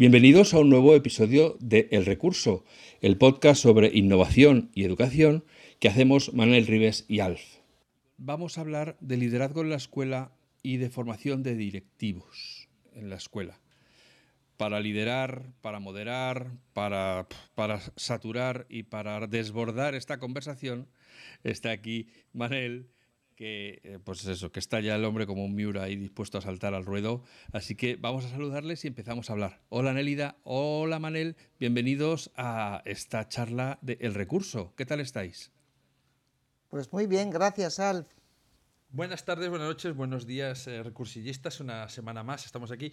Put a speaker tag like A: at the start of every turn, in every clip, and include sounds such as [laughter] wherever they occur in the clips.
A: Bienvenidos a un nuevo episodio de El Recurso, el podcast sobre innovación y educación que hacemos Manuel Rives y Alf. Vamos a hablar de liderazgo en la escuela y de formación de directivos en la escuela. Para liderar, para moderar, para, para saturar y para desbordar esta conversación, está aquí Manel que eh, pues eso, que está ya el hombre como un miura ahí dispuesto a saltar al ruedo. Así que vamos a saludarles y empezamos a hablar. Hola Nelida, hola Manel, bienvenidos a esta charla de El Recurso. ¿Qué tal estáis?
B: Pues muy bien, gracias Alf.
C: Buenas tardes, buenas noches, buenos días, eh, recursillistas. Una semana más estamos aquí.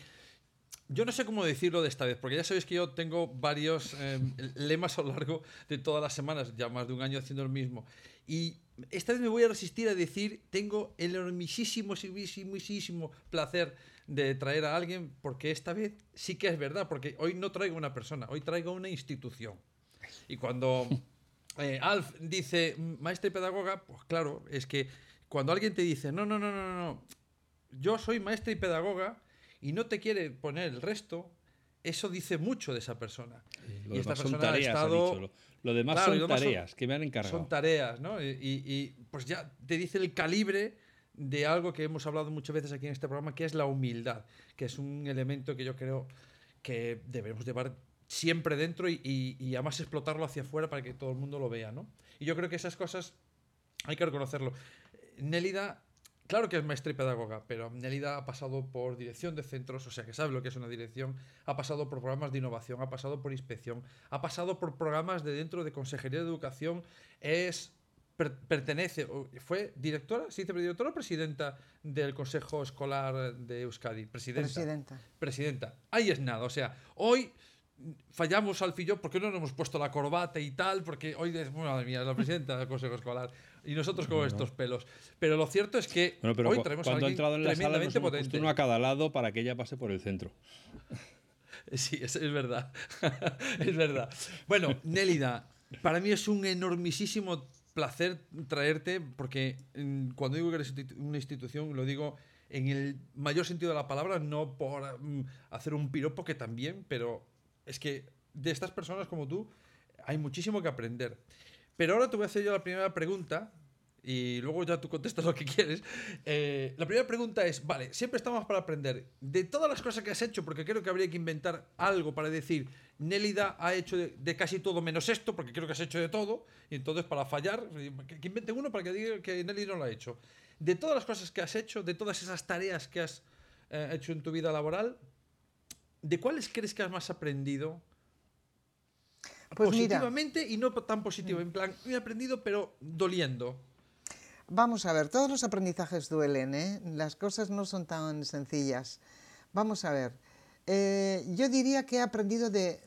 C: Yo no sé cómo decirlo de esta vez, porque ya sabéis que yo tengo varios eh, [laughs] lemas a lo largo de todas las semanas, ya más de un año haciendo el mismo. Y esta vez me voy a resistir a decir, tengo el enormisísimo, muchísimo placer de traer a alguien, porque esta vez sí que es verdad, porque hoy no traigo una persona, hoy traigo una institución. Y cuando [laughs] eh, Alf dice maestra y pedagoga, pues claro, es que cuando alguien te dice, no, no, no, no, no, yo soy maestra y pedagoga y no te quiere poner el resto, eso dice mucho de esa persona.
A: y esta persona ha estado... Lo demás son tareas que me han encargado.
C: Son tareas, ¿no? Y, pues ya te dice el calibre de algo que hemos hablado muchas veces aquí en este programa, que es la humildad, que es un elemento que yo creo que debemos llevar siempre dentro y, y, además explotarlo hacia afuera para que todo el mundo lo vea, ¿no? Y yo creo que esas cosas hay que reconocerlo. Nélida Claro que es maestra y pedagoga, pero Nelida ha pasado por dirección de centros, o sea que sabe lo que es una dirección, ha pasado por programas de innovación, ha pasado por inspección, ha pasado por programas de dentro de Consejería de Educación, es pertenece, fue directora, ¿sí directora o presidenta del Consejo Escolar de Euskadi?
B: Presidenta. Presidenta.
C: Presidenta. Ahí es nada, o sea, hoy fallamos al fillo porque no nos hemos puesto la corbata y tal, porque hoy, madre mía, es la presidenta del Consejo Escolar y nosotros con estos pelos. Pero lo cierto es que hoy traemos
A: a alguien ha entrado en la sala nos uno a cada lado para que ella pase por el centro. [laughs]
C: Sí, es, es verdad. [laughs] es verdad. Bueno, Nélida, para mí es un enormisísimo placer traerte, porque mm, cuando digo que eres una institución, lo digo en el mayor sentido de la palabra, no por mm, hacer un piropo, que también, pero es que de estas personas como tú hay muchísimo que aprender. Pero ahora te voy a hacer yo la primera pregunta y luego ya tú contestas lo que quieres. Eh, la primera pregunta es, vale, siempre estamos para aprender. De todas las cosas que has hecho, porque creo que habría que inventar algo para decir, Nélida ha hecho de, casi todo menos esto, porque creo que has hecho de todo, y entonces para fallar, que, invente uno para que diga que Nélida no lo ha hecho. De todas las cosas que has hecho, de todas esas tareas que has eh, hecho en tu vida laboral, ¿de cuáles crees que has más aprendido? Pues Positivamente y no tan positivo, en plan, he aprendido pero doliendo.
B: Vamos a ver, todos los aprendizajes duelen, ¿eh? las cosas no son tan sencillas. Vamos a ver, eh, yo diría que he aprendido de,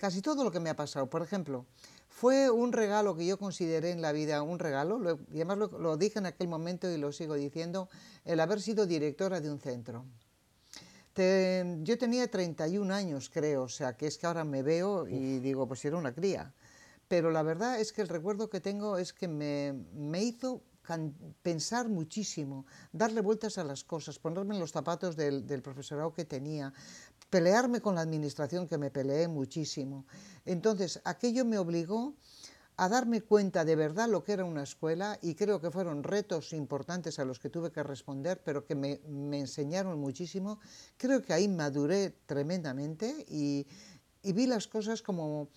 B: casi todo lo que me ha pasado. Por ejemplo, fue un regalo que yo consideré en la vida, un regalo, y además lo, lo dije en aquel momento y lo sigo diciendo, el haber sido directora de un centro yo tenía 31 años, creo, o sea, que es que ahora me veo y digo, pues era una cría. Pero la verdad es que el recuerdo que tengo es que me, me hizo pensar muchísimo, darle vueltas a las cosas, ponerme en los zapatos del, del, profesorado que tenía, pelearme con la administración, que me peleé muchísimo. Entonces, aquello me obligó a darme cuenta de verdad lo que era una escuela y creo que fueron retos importantes a los que tuve que responder, pero que me, enseñaron muchísimo. Creo que ahí maduré tremendamente y, vi las cosas como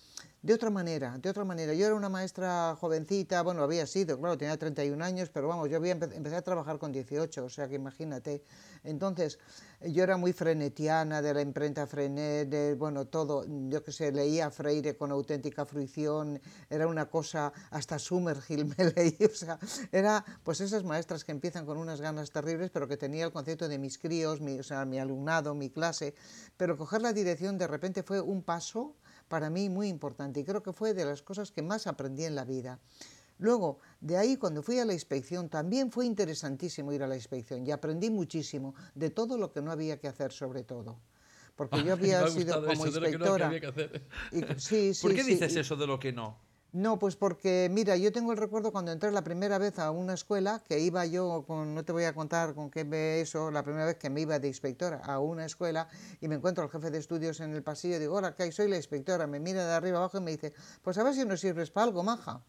B: de otra manera, de otra manera. Yo era una maestra jovencita, bueno, había sido, claro, tenía 31 años, pero vamos, yo había empecé a trabajar con 18, o sea que imagínate. Entonces, yo era muy frenetiana, de la imprenta Frenet, bueno, todo, yo que sé, leía Freire con auténtica fruición, era una cosa, hasta Summerhill [laughs] me leí, o sea, era pues esas maestras que empiezan con unas ganas terribles, pero que tenía el concepto de mis críos, mi, o sea, mi alumnado, mi clase, pero coger la dirección de repente fue un paso para mí muy importante y creo que fue de las cosas que más aprendí en la vida. Luego, de ahí, cuando fui a la inspección, también fue interesantísimo ir a la inspección y aprendí muchísimo de todo lo que no había que hacer, sobre todo. Porque yo [laughs] había sido como inspectora.
C: ¿Por qué dices eso de lo que no? [laughs]
B: No, pues porque, mira, yo tengo el recuerdo cuando entré la primera vez a una escuela, que iba yo, con, no te voy a contar con qué ve eso, la primera vez que me iba de inspectora a una escuela y me encuentro al jefe de estudios en el pasillo digo, hola, ¿qué? Soy la inspectora. Me mira de arriba abajo y me dice, pues a ver si nos sirves para algo, maja.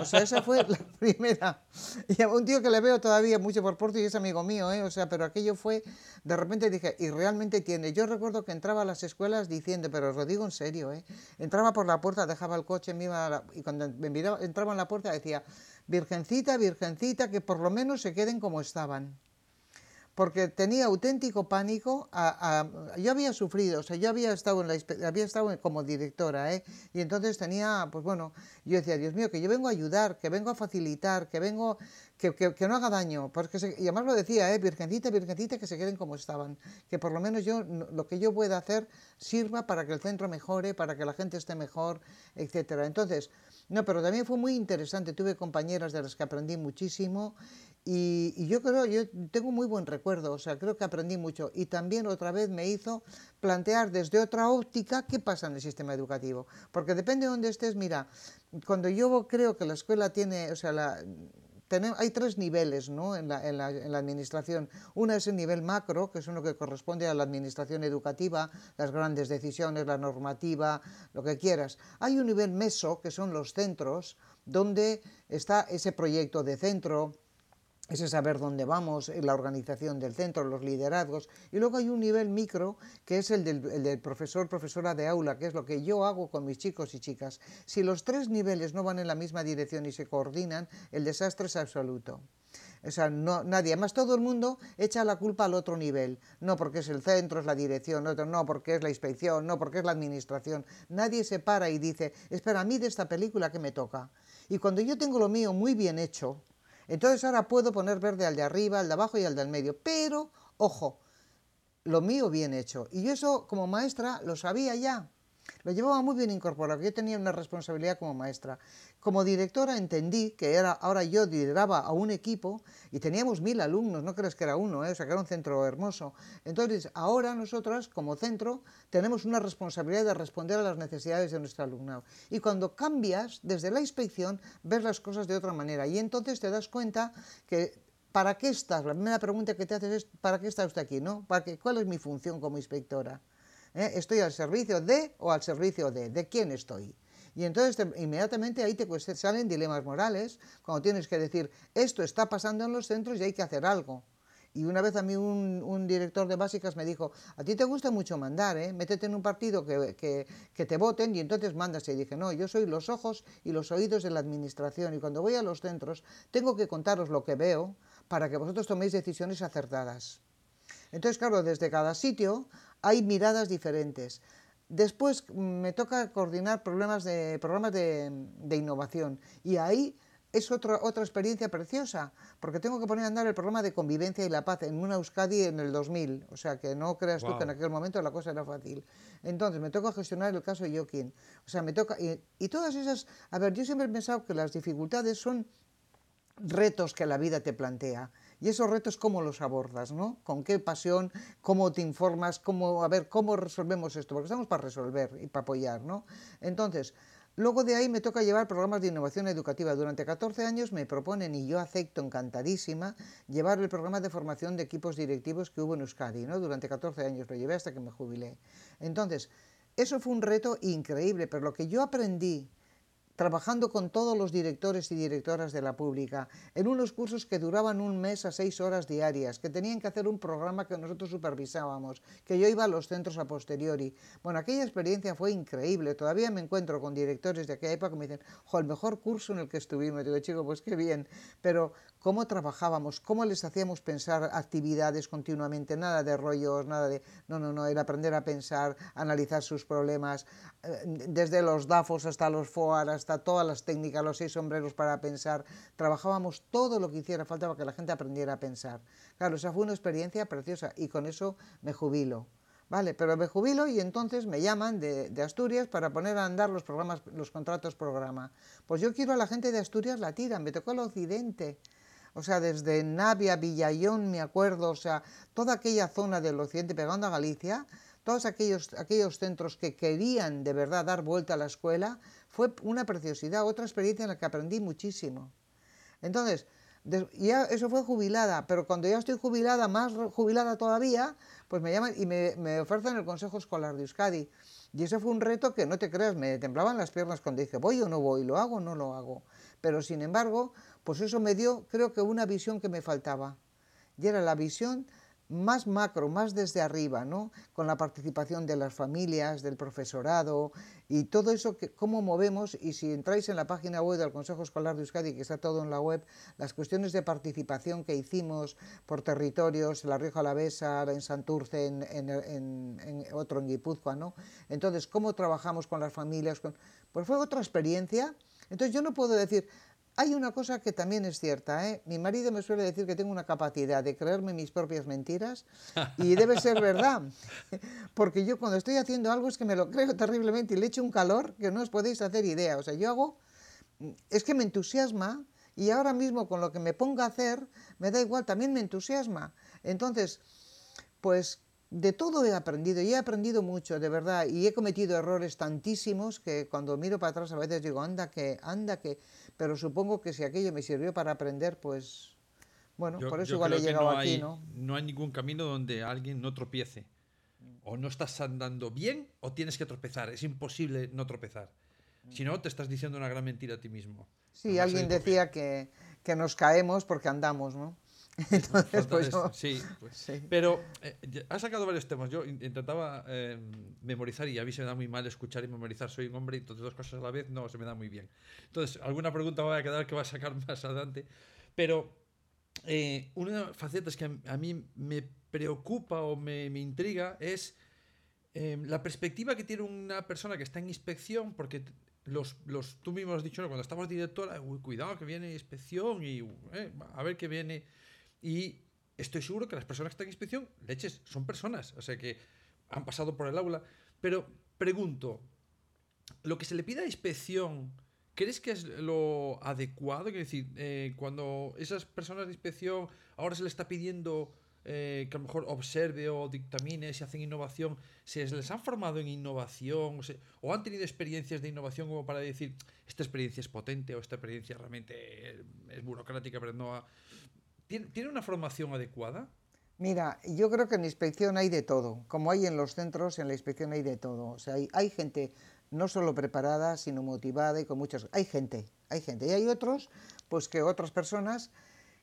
B: O sea, esa fue la [laughs] primera. Y a un tío que le veo todavía mucho por Porto y es amigo mío, ¿eh? O sea, pero aquello fue, de repente dije, y realmente tiene. Yo recuerdo que entraba a las escuelas diciendo, pero os lo digo en serio, ¿eh? Entraba por la puerta, dejaba el coche, me iba y cuando me miraba, entraba en la puerta decía, Virgencita, Virgencita, que por lo menos se queden como estaban porque tenía auténtico pánico. A, yo había sufrido, o sea, yo había estado, en la, había estado como directora, ¿eh? y entonces tenía, pues bueno, yo decía, Dios mío, que yo vengo a ayudar, que vengo a facilitar, que vengo, que, que, no haga daño, porque y además lo decía, ¿eh? Virgencita, Virgencita, que se queden como estaban, que por lo menos yo, lo que yo pueda hacer sirva para que el centro mejore, para que la gente esté mejor, etcétera. Entonces, no, pero también fue muy interesante, tuve compañeras de las que aprendí muchísimo y, yo creo, yo tengo muy buen recuerdo, o sea, creo que aprendí mucho y también otra vez me hizo plantear desde otra óptica qué pasa en el sistema educativo, porque depende de dónde estés, mira, cuando yo creo que la escuela tiene, o sea, la, hay tres niveles ¿no? en, la, administración. Una es el nivel macro, que es uno que corresponde a la administración educativa, las grandes decisiones, la normativa, lo que quieras. Hay un nivel meso, que son los centros, donde está ese proyecto de centro, ese saber dónde vamos, la organización del centro, los liderazgos. Y luego hay un nivel micro, que es el del, profesor, profesora de aula, que es lo que yo hago con mis chicos y chicas. Si los tres niveles no van en la misma dirección y se coordinan, el desastre es absoluto. O sea, no, nadie, además todo el mundo echa la culpa al otro nivel. No porque es el centro, es la dirección, no, no porque es la inspección, no porque es la administración. Nadie se para y dice, espera, a mí de esta película que me toca. Y cuando yo tengo lo mío muy bien hecho, entonces ahora puedo poner verde al de arriba, al de abajo y al del medio. Pero, ojo, lo mío bien hecho. Y yo eso como maestra lo sabía ya. Lo llevaba muy bien incorporado, yo tenía una responsabilidad como maestra. Como directora entendí que era, ahora yo lideraba a un equipo y teníamos mil alumnos, no crees que era uno, ¿eh? o sea que era un centro hermoso. Entonces, ahora nosotras como centro tenemos una responsabilidad de responder a las necesidades de nuestro alumnado. Y cuando cambias, desde la inspección, ves las cosas de otra manera y entonces te das cuenta que ¿para qué estás? La primera pregunta que te haces es ¿para qué está usted aquí? ¿no? ¿Para qué? ¿Cuál es mi función como inspectora? ¿Eh? ¿Estoy al servicio de o al servicio de? ¿De quién estoy? Y entonces inmediatamente ahí te salen dilemas morales, cuando tienes que decir, esto está pasando en los centros y hay que hacer algo. Y una vez a mí un, director de básicas me dijo, a ti te gusta mucho mandar, ¿eh? métete en un partido que, que, te voten y entonces mandas. Y dije, no, yo soy los ojos y los oídos de la administración y cuando voy a los centros tengo que contaros lo que veo para que vosotros toméis decisiones acertadas. Entonces, claro, desde cada sitio hay miradas diferentes. Después mm, me toca coordinar problemas de, programas de, innovación. Y ahí es otra, otra experiencia preciosa, porque tengo que poner a andar el programa de convivencia y la paz en una Euskadi en el 2000, o sea que no creas tú que en aquel momento la cosa era fácil. Entonces me toca gestionar el caso de Joaquín, o sea, me toca, y, y todas esas, a ver, yo siempre he pensado que las dificultades son retos que la vida te plantea y esos retos, ¿cómo los abordas? ¿no? ¿Con qué pasión? ¿Cómo te informas? ¿Cómo, a ver, ¿cómo resolvemos esto? Porque estamos para resolver y para apoyar. ¿no? Entonces, luego de ahí me toca llevar programas de innovación educativa. Durante 14 años me proponen, y yo acepto encantadísima, llevar el programa de formación de equipos directivos que hubo en Euskadi. ¿no? Durante 14 años lo llevé hasta que me jubilé. Entonces, eso fue un reto increíble, pero lo que yo aprendí trabajando con todos los directores y directoras de la pública, en unos cursos que duraban un mes a seis horas diarias, que tenían que hacer un programa que nosotros supervisábamos, que yo iba a los centros a posteriori. Bueno, aquella experiencia fue increíble. Todavía me encuentro con directores de aquella época que me dicen, jo, el mejor curso en el que estuvimos. Digo, chico, pues qué bien. Pero cómo trabajábamos, cómo les hacíamos pensar actividades continuamente, nada de rollos, nada de... No, no, no, era aprender a pensar, analizar sus problemas, eh, desde los DAFOS hasta los FOAR, hasta todas las técnicas, los seis sombreros para pensar, trabajábamos todo lo que hiciera falta para que la gente aprendiera a pensar. Claro, esa fue una experiencia preciosa y con eso me jubilo. Vale, pero me jubilo y entonces me llaman de, de, Asturias para poner a andar los programas, los contratos programa. Pues yo quiero a la gente de Asturias la tiran, me tocó el occidente. O sea, desde Navia, Villayón, me acuerdo, o sea, toda aquella zona del occidente pegando a Galicia, todos aquellos, aquellos centros que querían de verdad dar vuelta a la escuela, fue una preciosidad, otra experiencia en la que aprendí muchísimo. Entonces, ya eso fue jubilada, pero cuando ya estoy jubilada, más jubilada todavía, pues me llaman y me, me ofrecen el Consejo Escolar de Euskadi. Y ese fue un reto que no te creas, me temblaban las piernas cuando dije, voy o no voy, lo hago o no lo hago. Pero sin embargo, pues eso me dio, creo que una visión que me faltaba. Y era la visión más macro, más desde arriba, ¿no? con la participación de las familias, del profesorado y todo eso, que, cómo movemos, y si entráis en la página web del Consejo Escolar de Euskadi, que está todo en la web, las cuestiones de participación que hicimos por territorios, La Rioja Alavesa, en Santurce, en, en, otro en Guipúzcoa, ¿no? Entonces, cómo trabajamos con las familias, con... pues fue otra experiencia. Entonces yo no puedo decir, hay una cosa que también es cierta, ¿eh? mi marido me suele decir que tengo una capacidad de creerme mis propias mentiras y debe ser verdad, [laughs] porque yo cuando estoy haciendo algo es que me lo creo terriblemente y le echo un calor que no os podéis hacer idea, o sea, yo hago, es que me entusiasma y ahora mismo con lo que me ponga a hacer, me da igual, también me entusiasma. Entonces, pues de todo he aprendido y he aprendido mucho, de verdad, y he cometido errores tantísimos que cuando miro para atrás a veces digo, anda que, anda que, pero supongo que si aquello me sirvió para aprender, pues bueno,
C: yo,
B: por eso igual he llegado
C: no
B: aquí,
C: hay,
B: ¿no?
C: No hay ningún camino donde alguien no tropiece. O no estás andando bien o tienes que tropezar. Es imposible no tropezar. Si no, te estás diciendo una gran mentira a ti mismo.
B: Sí,
C: No
B: alguien decía que, que nos caemos porque andamos, ¿no? [laughs] Entonces, pues yo-
C: sí, pues.
B: sí.
C: Pero eh, has sacado varios temas. Yo in- intentaba eh, memorizar y a mí se me da muy mal escuchar y memorizar. Soy un hombre y entonces dos cosas a la vez no se me da muy bien. Entonces, alguna pregunta me va a quedar que va a sacar [laughs] más adelante. Pero eh, una de las facetas que a, a mí me preocupa o me, me intriga es eh, la perspectiva que tiene una persona que está en inspección, porque los, los, tú mismo has dicho, ¿no? cuando estamos directora, "Uy, cuidado que viene inspección y eh, a ver qué viene. Y estoy seguro que las personas que están en inspección, leches, son personas, o sea que han pasado por el aula. Pero pregunto, lo que se le pide a inspección, ¿crees que es lo adecuado? Quiero decir, eh, cuando esas personas de inspección ahora se le está pidiendo eh, que a lo mejor observe o dictamine si hacen innovación, ¿se les han formado en innovación o, o han tenido experiencias de innovación como para decir, esta experiencia es potente o esta experiencia realmente es burocrática, pero no ha... ¿Tiene, ¿tiene una formación adecuada?
B: Mira, yo creo que en la inspección hay de todo. Como hay en los centros, en la inspección hay de todo. O sea, hay, gente no solo preparada, sino motivada y con muchas... Hay gente, hay gente. Y hay otros, pues que otras personas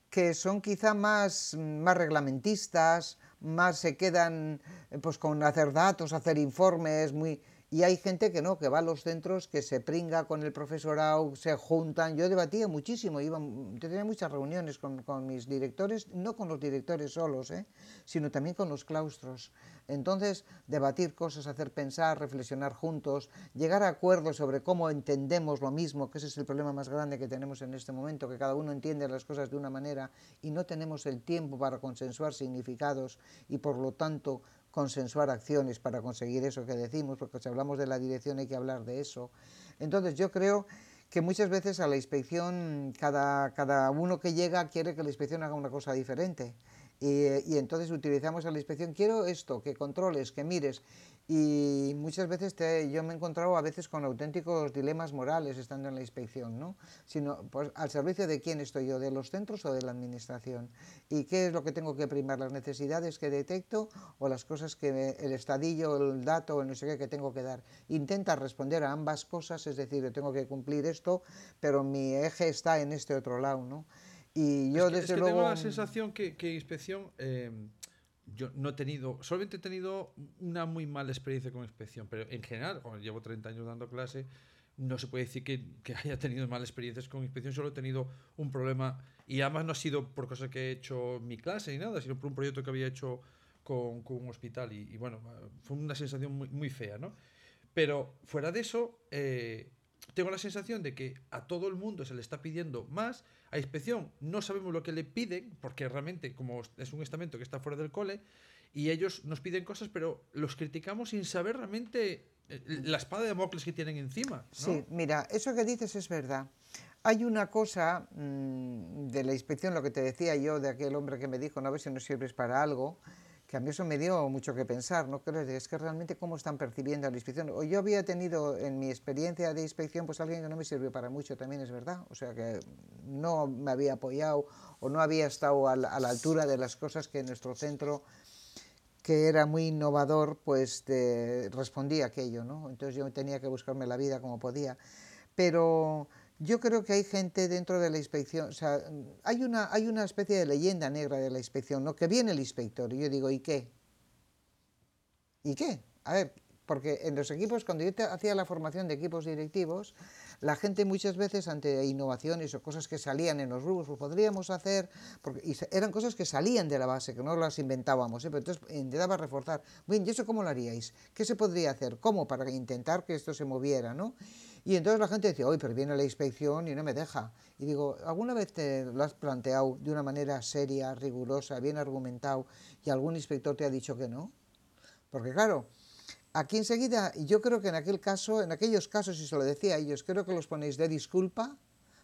B: que son quizá más, más reglamentistas, más se quedan pues con hacer datos, hacer informes, muy... Y hay gente que no, que va a los centros, que se pringa con el profesorado, se juntan. Yo debatía muchísimo, iba, tenía muchas reuniones con, con mis directores, no con los directores solos, ¿eh? sino también con los claustros. Entonces, debatir cosas, hacer pensar, reflexionar juntos, llegar a acuerdos sobre cómo entendemos lo mismo, que ese es el problema más grande que tenemos en este momento, que cada uno entiende las cosas de una manera y no tenemos el tiempo para consensuar significados y por lo tanto consensuar acciones para conseguir eso que decimos, porque si hablamos de la dirección hay que hablar de eso. Entonces yo creo que muchas veces a la inspección, cada, cada uno que llega quiere que la inspección haga una cosa diferente. y, entonces utilizamos a la inspección, quiero esto, que controles, que mires. Y muchas veces te, yo me he encontrado a veces con auténticos dilemas morales estando en la inspección, ¿no? Sino, pues, ¿al servicio de quién estoy yo? ¿De los centros o de la administración? ¿Y qué es lo que tengo que primar? ¿Las necesidades que detecto o las cosas que el estadillo, el dato, el no sé qué que tengo que dar? Intenta responder a ambas cosas, es decir, yo tengo que cumplir esto, pero mi eje está en este otro lado, ¿no?
C: Y yo desde luego... Tengo la sensación que, que inspección... Eh, yo no he tenido, solamente he tenido una muy mala experiencia con inspección, pero en general, como llevo 30 años dando clase, no se puede decir que, que, haya tenido malas experiencias con inspección, solo he tenido un problema, y además no ha sido por cosas que he hecho en mi clase ni nada, sino por un proyecto que había hecho con, con un hospital, y, bueno, fue una sensación muy, muy, fea, ¿no? Pero fuera de eso, eh, tengo la sensación de que a todo el mundo se le está pidiendo más, a inspección no sabemos lo que le piden, porque realmente como es un estamento que está fuera del cole, y ellos nos piden cosas, pero los criticamos sin saber realmente eh, la espada de Damocles que tienen encima.
B: Sí, mira, eso que dices es verdad. Hay una cosa mmm, de la inspección, lo que te decía yo, de aquel hombre que me dijo, no a ver si nos sirves para algo, que a mí eso me dio mucho que pensar, ¿no? Es que realmente cómo están percibiendo la inspección. O yo había tenido en mi experiencia de inspección pues alguien que no me sirvió para mucho, también es verdad. O sea que no me había apoyado o no había estado a la, a la altura de las cosas que nuestro centro que era muy innovador, pues de, respondía aquello, ¿no? Entonces yo tenía que buscarme la vida como podía. Pero yo creo que hay gente dentro de la inspección, o sea, hay una, hay una especie de leyenda negra de la inspección, ¿no? Que viene el inspector y yo digo, ¿y qué? ¿Y qué? A ver, porque en los equipos, cuando yo hacía la formación de equipos directivos, la gente muchas veces ante innovaciones o cosas que salían en los grupos, pues podríamos hacer, porque y eran cosas que salían de la base, que no las inventábamos, ¿eh? pero entonces intentaba reforzar, bien, ¿y eso cómo lo haríais? ¿Qué se podría hacer? ¿Cómo? Para intentar que esto se moviera, ¿no? Y entonces la gente decía, oye, pero viene la inspección y no me deja. Y digo, ¿alguna vez te lo has planteado de una manera seria, rigurosa, bien argumentado y algún inspector te ha dicho que no? Porque claro, aquí enseguida, yo creo que en aquel caso, en aquellos casos, y se lo decía a ellos, creo que los ponéis de disculpa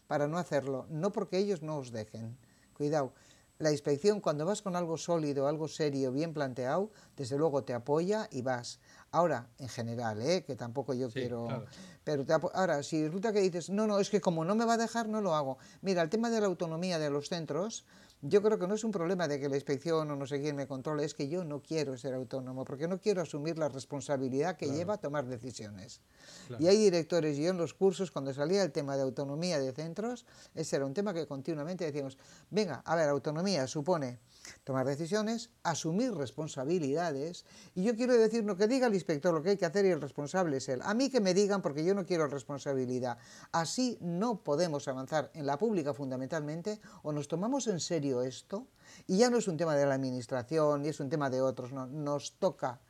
B: para no hacerlo, no porque ellos no os dejen. Cuidado, la inspección cuando vas con algo sólido, algo serio, bien planteado, desde luego te apoya y vas. Ahora, en general, ¿eh? que tampoco yo quiero... Pero ahora, si resulta que dices, no, no, es que como no me va a dejar, no lo hago. Mira, el tema de la autonomía de los centros, yo creo que no es un problema de que la inspección o no sé quién me controle, es que yo no quiero ser autónomo, porque no quiero asumir la responsabilidad que lleva a tomar decisiones. Y hay directores, y yo en los cursos, cuando salía el tema de autonomía de centros, ese era un tema que continuamente decíamos, venga, a ver, autonomía supone tomar decisiones, asumir responsabilidades, y yo quiero decir, no que diga el inspector lo que hay que hacer y el responsable es él. A mí que me digan porque yo no quiero responsabilidad. Así no podemos avanzar en la pública fundamentalmente, o nos tomamos en serio esto, y ya no es un tema de la administración, ni es un tema de otros, no, nos toca.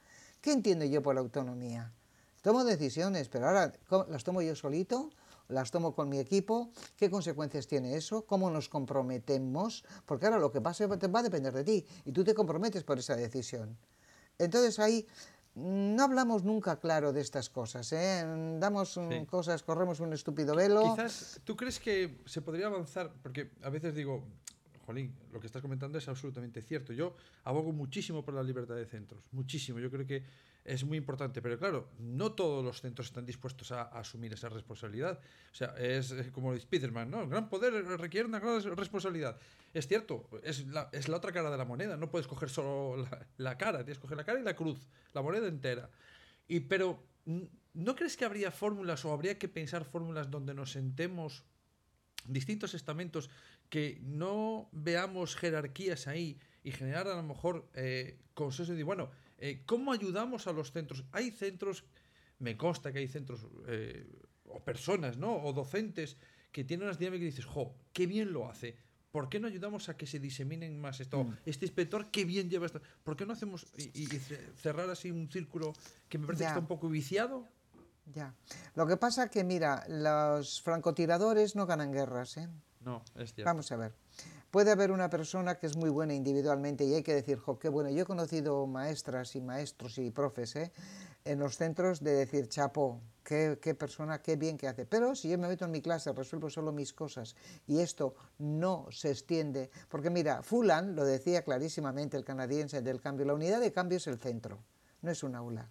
B: ¿Qué entiendo yo por la autonomía? Tomo decisiones, pero ahora las tomo yo solito las tomo con mi equipo, qué consecuencias tiene eso, cómo nos comprometemos, porque ahora lo que pase va a depender de ti y tú te comprometes por esa decisión. Entonces ahí no hablamos nunca claro de estas cosas, ¿eh? damos cosas, corremos un estúpido velo.
C: Quizás, ¿tú crees que se podría avanzar? Porque a veces digo, Jolín, lo que estás comentando es absolutamente cierto. Yo abogo muchísimo por la libertad de centros, muchísimo. Yo creo que es muy importante, pero claro, no todos los centros están dispuestos a, asumir esa responsabilidad. O sea, es como Spiderman, ¿no? El gran poder requiere una gran responsabilidad. Es cierto, es la, es la otra cara de la moneda. No puedes coger solo la, la, cara, tienes que coger la cara y la cruz, la moneda entera. Y, pero, ¿no crees que habría fórmulas o habría que pensar fórmulas donde nos sentemos distintos estamentos que no veamos jerarquías ahí y generar a lo mejor eh, consenso de, bueno, eh, ¿Cómo ayudamos a los centros? Hay centros, me consta que hay centros eh, o personas, ¿no? O docentes que tienen unas dinámicas y dices, jo, qué bien lo hace. ¿Por qué no ayudamos a que se diseminen más esto? Mm. Este inspector, qué bien lleva esto. ¿Por qué no hacemos y, cerrar así un círculo que me parece que está un poco viciado?
B: Ya. Lo que pasa que, mira, los francotiradores no ganan guerras, ¿eh?
C: No, es cierto.
B: Vamos a ver. Puede haber una persona que es muy buena individualmente y hay que decir, jo, qué bueno, yo he conocido maestras y maestros y profes ¿eh? en los centros de decir, chapo, qué, qué, persona, qué bien que hace. Pero si yo me meto en mi clase, resuelvo solo mis cosas y esto no se extiende, porque mira, Fulan lo decía clarísimamente el canadiense del cambio, la unidad de cambio es el centro, no es un aula.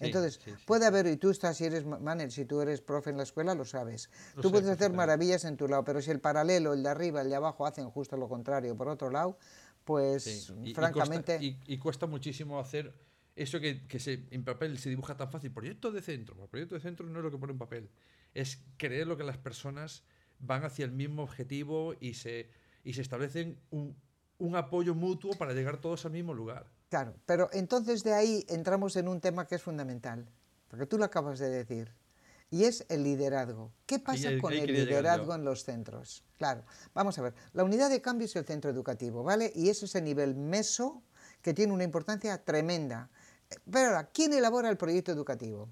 B: Entonces, puede haber, y tú estás, si eres manager, si tú eres profe en la escuela, lo sabes. tú puedes hacer maravillas en tu lado, pero si el paralelo, el de arriba, el de abajo hacen justo lo contrario, por otro lado, pues francamente...
C: Y cuesta, muchísimo hacer eso que, se, en papel se dibuja tan fácil. Proyecto de centro. El proyecto de centro no es lo que pone en papel. Es creer lo que las personas van hacia el mismo objetivo y se, y se establecen un, un apoyo mutuo para llegar todos al mismo lugar.
B: Claro, pero entonces de ahí entramos en un tema que es fundamental, porque tú lo acabas de decir, y es el liderazgo. ¿Qué pasa con el liderazgo en los centros? Claro, vamos a ver, la unidad de cambio es el centro educativo, ¿vale? Y ese es el nivel meso que tiene una importancia tremenda. Pero ahora, ¿quién elabora el proyecto educativo?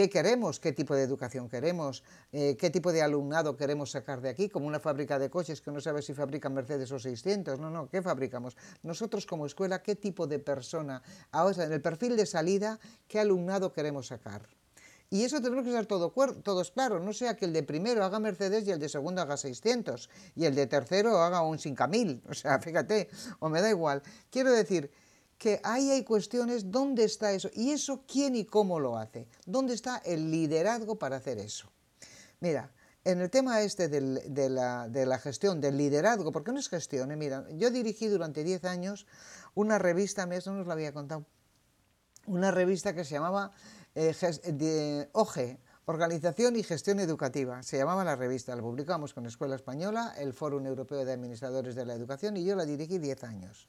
B: Qué queremos, qué tipo de educación queremos, eh, qué tipo de alumnado queremos sacar de aquí, como una fábrica de coches que no sabe si fabrican Mercedes o 600, no, no, ¿qué fabricamos? Nosotros como escuela, ¿qué tipo de persona, ahora en el perfil de salida, qué alumnado queremos sacar? Y eso tenemos que ser todo, todos claros, no sea que el de primero haga Mercedes y el de segundo haga 600 y el de tercero haga un 5000, o sea, fíjate, o me da igual. Quiero decir, que ahí hay cuestiones, ¿dónde está eso? ¿Y eso quién y cómo lo hace? ¿Dónde está el liderazgo para hacer eso? Mira, en el tema este de, la, gestión, del liderazgo, porque no es gestión, ¿eh? mira, yo dirigí durante 10 años una revista, eso no os lo había contado, una revista que se llamaba eh, OGE, Organización y Gestión Educativa, se llamaba la revista, la publicamos con Escuela Española, el Fórum Europeo de Administradores de la Educación y yo la dirigí 10 años.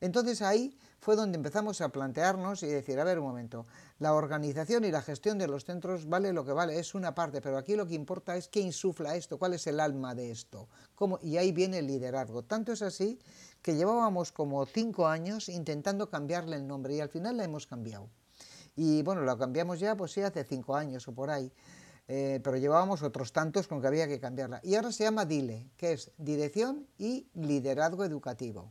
B: Entonces ahí fue donde empezamos a plantearnos y decir, a ver un momento, la organización y la gestión de los centros vale lo que vale, es una parte, pero aquí lo que importa es qué insufla esto, cuál es el alma de esto. Y ahí viene el liderazgo. Tanto es así que llevábamos como cinco años intentando cambiarle el nombre y al final la hemos cambiado. Y bueno, lo cambiamos ya, pues sí, hace cinco años o por ahí. Eh, pero llevábamos otros tantos con que había que cambiarla. Y ahora se llama DILE, que es Dirección y Liderazgo Educativo.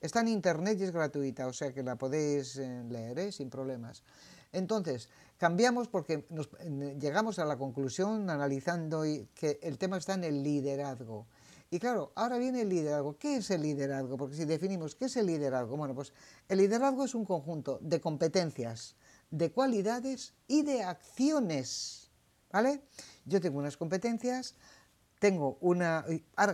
B: Está en internet y es gratuita, o sea que la podéis eh, leer ¿eh? sin problemas. Entonces, cambiamos porque nos, llegamos a la conclusión analizando que el tema está en el liderazgo. Y claro, ahora viene el liderazgo. ¿Qué es el liderazgo? Porque si definimos qué es el liderazgo, bueno, pues el liderazgo es un conjunto de competencias, de cualidades y de acciones. ¿Vale? Yo tengo unas competencias, tengo una...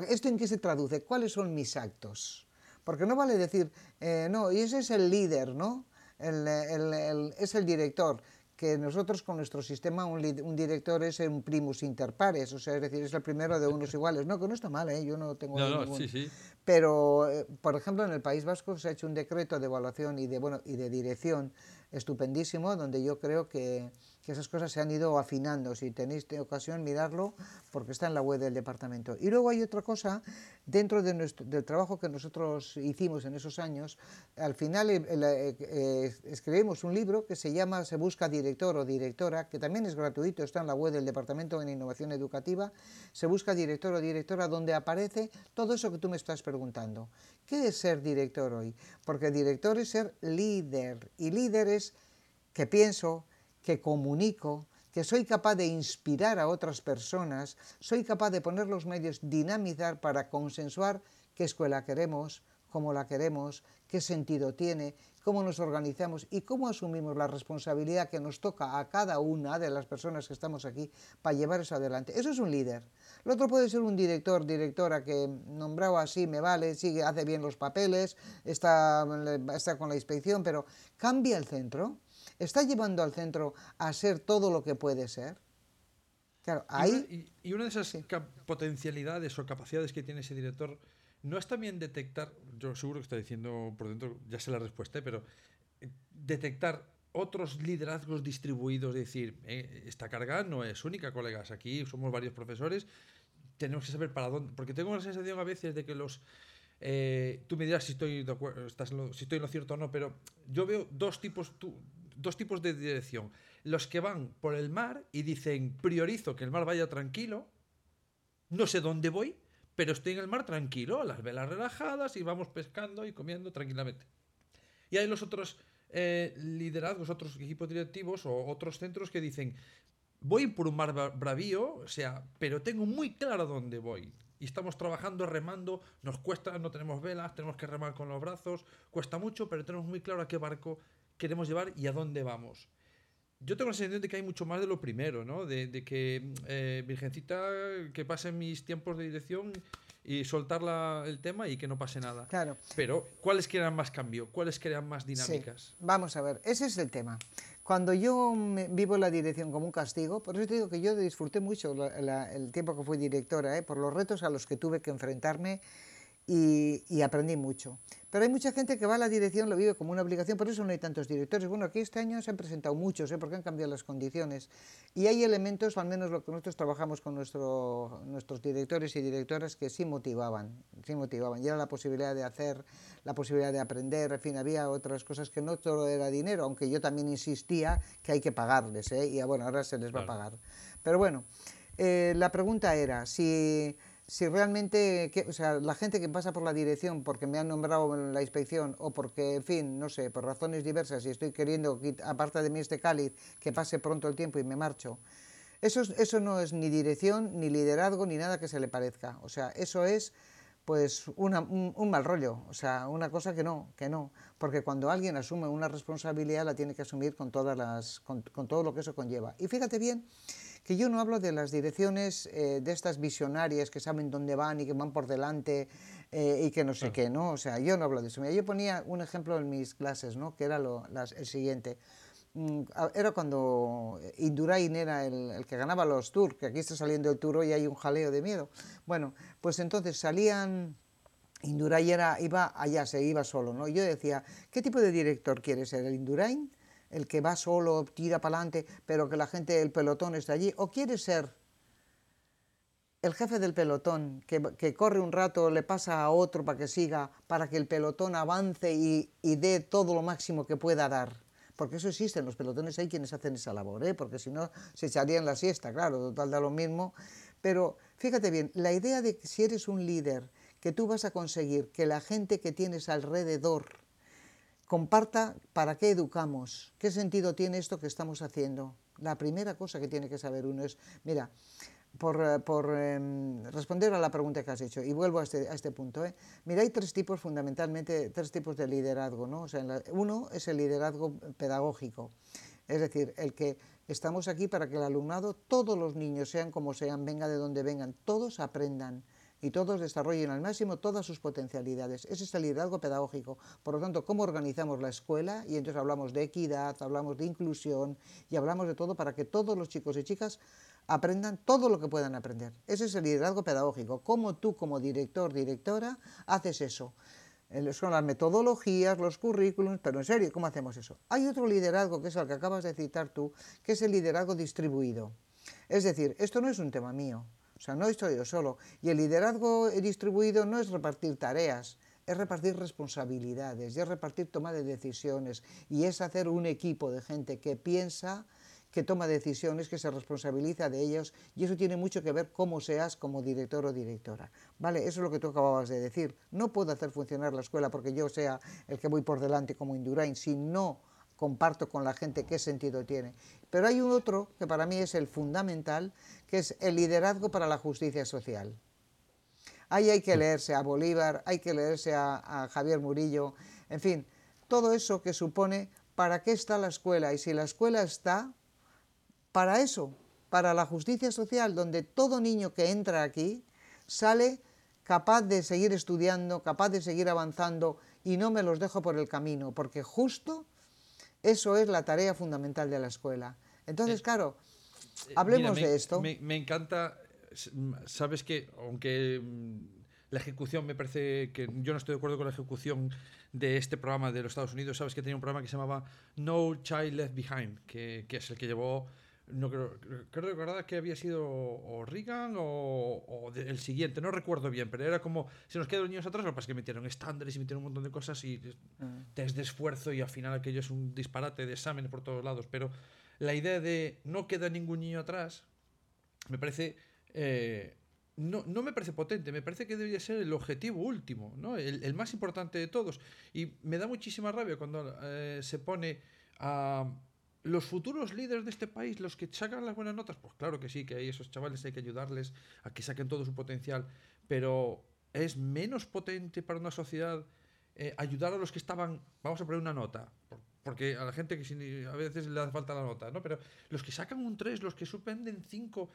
B: ¿Esto en qué se traduce? ¿Cuáles son mis actos? Porque no vale decir, eh, no, y ese es el líder, ¿no? es el director que nosotros con nuestro sistema un, director es un primus inter pares, o sea, es decir, es el primero de unos iguales. No, que no está mal, ¿eh? yo no tengo
C: no, ningún... sí, sí.
B: Pero, eh, por ejemplo, en el País Vasco se ha hecho un decreto de evaluación y de, bueno, y de dirección estupendísimo, donde yo creo que, que esas cosas se han ido afinando. Si tenéis ocasión, mirarlo, porque está en la web del departamento. Y luego hay otra cosa, dentro del trabajo que nosotros hicimos en esos años, al final eh, escribimos un libro que se llama Se busca director o directora, que también es gratuito, está en la web del Departamento de Innovación Educativa, Se busca director o directora, donde aparece todo eso que tú me estás preguntando. ¿Qué es ser director hoy? Porque director es ser líder, y líder es que pienso, que comunico, que soy capaz de inspirar a otras personas, soy capaz de poner los medios, dinamizar para consensuar qué escuela queremos, cómo la queremos, qué sentido tiene, cómo nos organizamos y cómo asumimos la responsabilidad que nos toca a cada una de las personas que estamos aquí para llevar eso adelante. Eso es un líder. El otro puede ser un director, directora que nombrado así me vale, sigue, hace bien los papeles, está con la inspección, pero cambia el centro ¿Está llevando al centro a ser todo lo que puede ser?
C: Claro, ahí... Y una, de esas potencialidades o capacidades que tiene ese director no es también detectar, yo seguro que está diciendo por dentro, ya sé la respuesta, pero eh, detectar otros liderazgos distribuidos, es decir, eh, esta carga no es única, colegas, aquí somos varios profesores, tenemos que saber para dónde, porque tengo la sensación a veces de que los... Eh, tú me dirás si estoy, de acuerdo, estás si estoy en lo cierto o no, pero yo veo dos tipos, tú, dos tipos de dirección. Los que van por el mar y dicen, priorizo que el mar vaya tranquilo, no sé dónde voy, pero estoy en el mar tranquilo, las velas relajadas y vamos pescando y comiendo tranquilamente. Y hay los otros eh, liderazgos, otros equipos directivos o otros centros que dicen, voy por un mar bravío, o sea, pero tengo muy claro dónde voy. Y estamos trabajando, remando, nos cuesta, no tenemos velas, tenemos que remar con los brazos, cuesta mucho, pero tenemos muy claro a qué barco queremos llevar y a dónde vamos. Yo tengo la sensación de que hay mucho más de lo primero, ¿no? De, que eh, Virgencita, que pasen mis tiempos de dirección y soltar el tema y que no pase nada.
B: Claro.
C: Pero, ¿cuáles crean más cambio? ¿Cuáles crean más dinámicas?
B: Vamos a ver, ese es el tema. Cuando yo vivo la dirección como un castigo, por eso te digo que yo disfruté mucho el tiempo que fui directora, ¿eh? por los retos a los que tuve que enfrentarme y, aprendí mucho. Pero hay mucha gente que va a la dirección, lo vive como una obligación, por eso no hay tantos directores. Bueno, aquí este año se han presentado muchos, ¿eh? porque han cambiado las condiciones. Y hay elementos, al menos lo que nosotros trabajamos con nuestro, nuestros directores y directoras, que sí motivaban, sí motivaban. Y era la posibilidad de hacer, la posibilidad de aprender, en fin, había otras cosas que no todo era dinero, aunque yo también insistía que hay que pagarles, ¿eh? y bueno, ahora se les va a pagar. Pero bueno, eh, la pregunta era si si realmente, o sea, la gente que pasa por la dirección porque me han nombrado en la inspección o porque, en fin, no sé, por razones diversas y estoy queriendo, aparte de mí este cáliz, que pase pronto el tiempo y me marcho, eso, eso no es ni dirección, ni liderazgo, ni nada que se le parezca. O sea, eso es pues un, un, mal rollo, o sea, una cosa que no, que no, porque cuando alguien asume una responsabilidad la tiene que asumir con, todas las, con, con todo lo que eso conlleva. Y fíjate bien que yo no hablo de las direcciones eh, de estas visionarias que saben dónde van y que van por delante eh, y que no sé qué, ¿no? O sea, yo no hablo de eso. yo ponía un ejemplo en mis clases, ¿no? Que era lo, el siguiente. Mm, era cuando Indurain era el, que ganaba los tours, que aquí está saliendo el tour y hay un jaleo de miedo. Bueno, pues entonces salían... Indurain era, iba allá, se iba solo, ¿no? Yo decía, ¿qué tipo de director quiere ser? ¿El Indurain? El que va solo, tira para adelante, pero que la gente, el pelotón está allí, o quiere ser el jefe del pelotón, que, corre un rato, le pasa a otro para que siga, para que el pelotón avance y, dé todo lo máximo que pueda dar. Porque eso existe, en los pelotones hay quienes hacen esa labor, ¿eh? porque si no se echarían la siesta, claro, total da lo mismo. Pero fíjate bien, la idea de que si eres un líder, que tú vas a conseguir que la gente que tienes alrededor comparta para qué educamos, qué sentido tiene esto que estamos haciendo. La primera cosa que tiene que saber uno es, mira, por, eh, em, responder a la pregunta que has hecho, y vuelvo a este, este punto, ¿eh? mira, hay tres tipos, fundamentalmente, tres tipos de liderazgo. ¿no? O sea, uno es el liderazgo pedagógico, es decir, el que estamos aquí para que el alumnado, todos los niños, sean como sean, venga de donde vengan, todos aprendan y todos desarrollen al máximo todas sus potencialidades. Ese es el liderazgo pedagógico. Por lo tanto, cómo organizamos la escuela, y entonces hablamos de equidad, hablamos de inclusión y hablamos de todo para que todos los chicos y chicas aprendan todo lo que puedan aprender. Ese es el liderazgo pedagógico. Cómo tú como director, directora, haces eso. Son las metodologías, los currículums, pero en serio, ¿cómo hacemos eso? Hay otro liderazgo, que es el que acabas de citar tú, que es el liderazgo distribuido. Es decir, esto no es un tema mío, o sea, no estoy yo solo. Y el liderazgo distribuido no es repartir tareas, es repartir responsabilidades, es repartir toma de decisiones y es hacer un equipo de gente que piensa, que toma decisiones, que se responsabiliza de ellos y eso tiene mucho que ver cómo seas como director o directora. Vale, eso es lo que tú acababas de decir. No puedo hacer funcionar la escuela porque yo sea el que voy por delante como Indurain si no comparto con la gente qué sentido tiene. Pero hay un otro que para mí es el fundamental, que es el liderazgo para la justicia social. Ahí hay que leerse a Bolívar, hay que leerse a, Javier Murillo, en fin, todo eso que supone para qué está la escuela y si la escuela está para eso, para la justicia social, donde todo niño que entra aquí sale capaz de seguir estudiando, capaz de seguir avanzando y no me los dejo por el camino, porque justo eso es la tarea fundamental de la escuela. Entonces, claro, eh, hablemos de esto.
C: Me, encanta, sabes que, aunque mm, la ejecución me parece que yo no estoy de acuerdo con la ejecución de este programa de los Estados Unidos, sabes que tenía un programa que se llamaba No Child Left Behind, que, que es el que llevó no creo, creo recordar que había sido o Reagan o, el siguiente, no recuerdo bien, pero era como, se nos quedan niños atrás, lo que pasa es que metieron estándares y metieron un montón de cosas y mm. test de esfuerzo y al final aquello es un disparate de exámenes por todos lados, pero la idea de no queda ningún niño atrás me parece eh, no, no, me parece potente, me parece que debería ser el objetivo último, ¿no? el, más importante de todos. Y me da muchísima rabia cuando eh, se pone a los futuros líderes de este país, los que sacan las buenas notas, pues claro que sí, que hay esos chavales hay que ayudarles a que saquen todo su potencial, pero es menos potente para una sociedad eh, ayudar a los que estaban, vamos a poner una nota, porque a la gente que a veces le hace falta la nota, ¿no? Pero los que sacan un 3, los que suspenden 5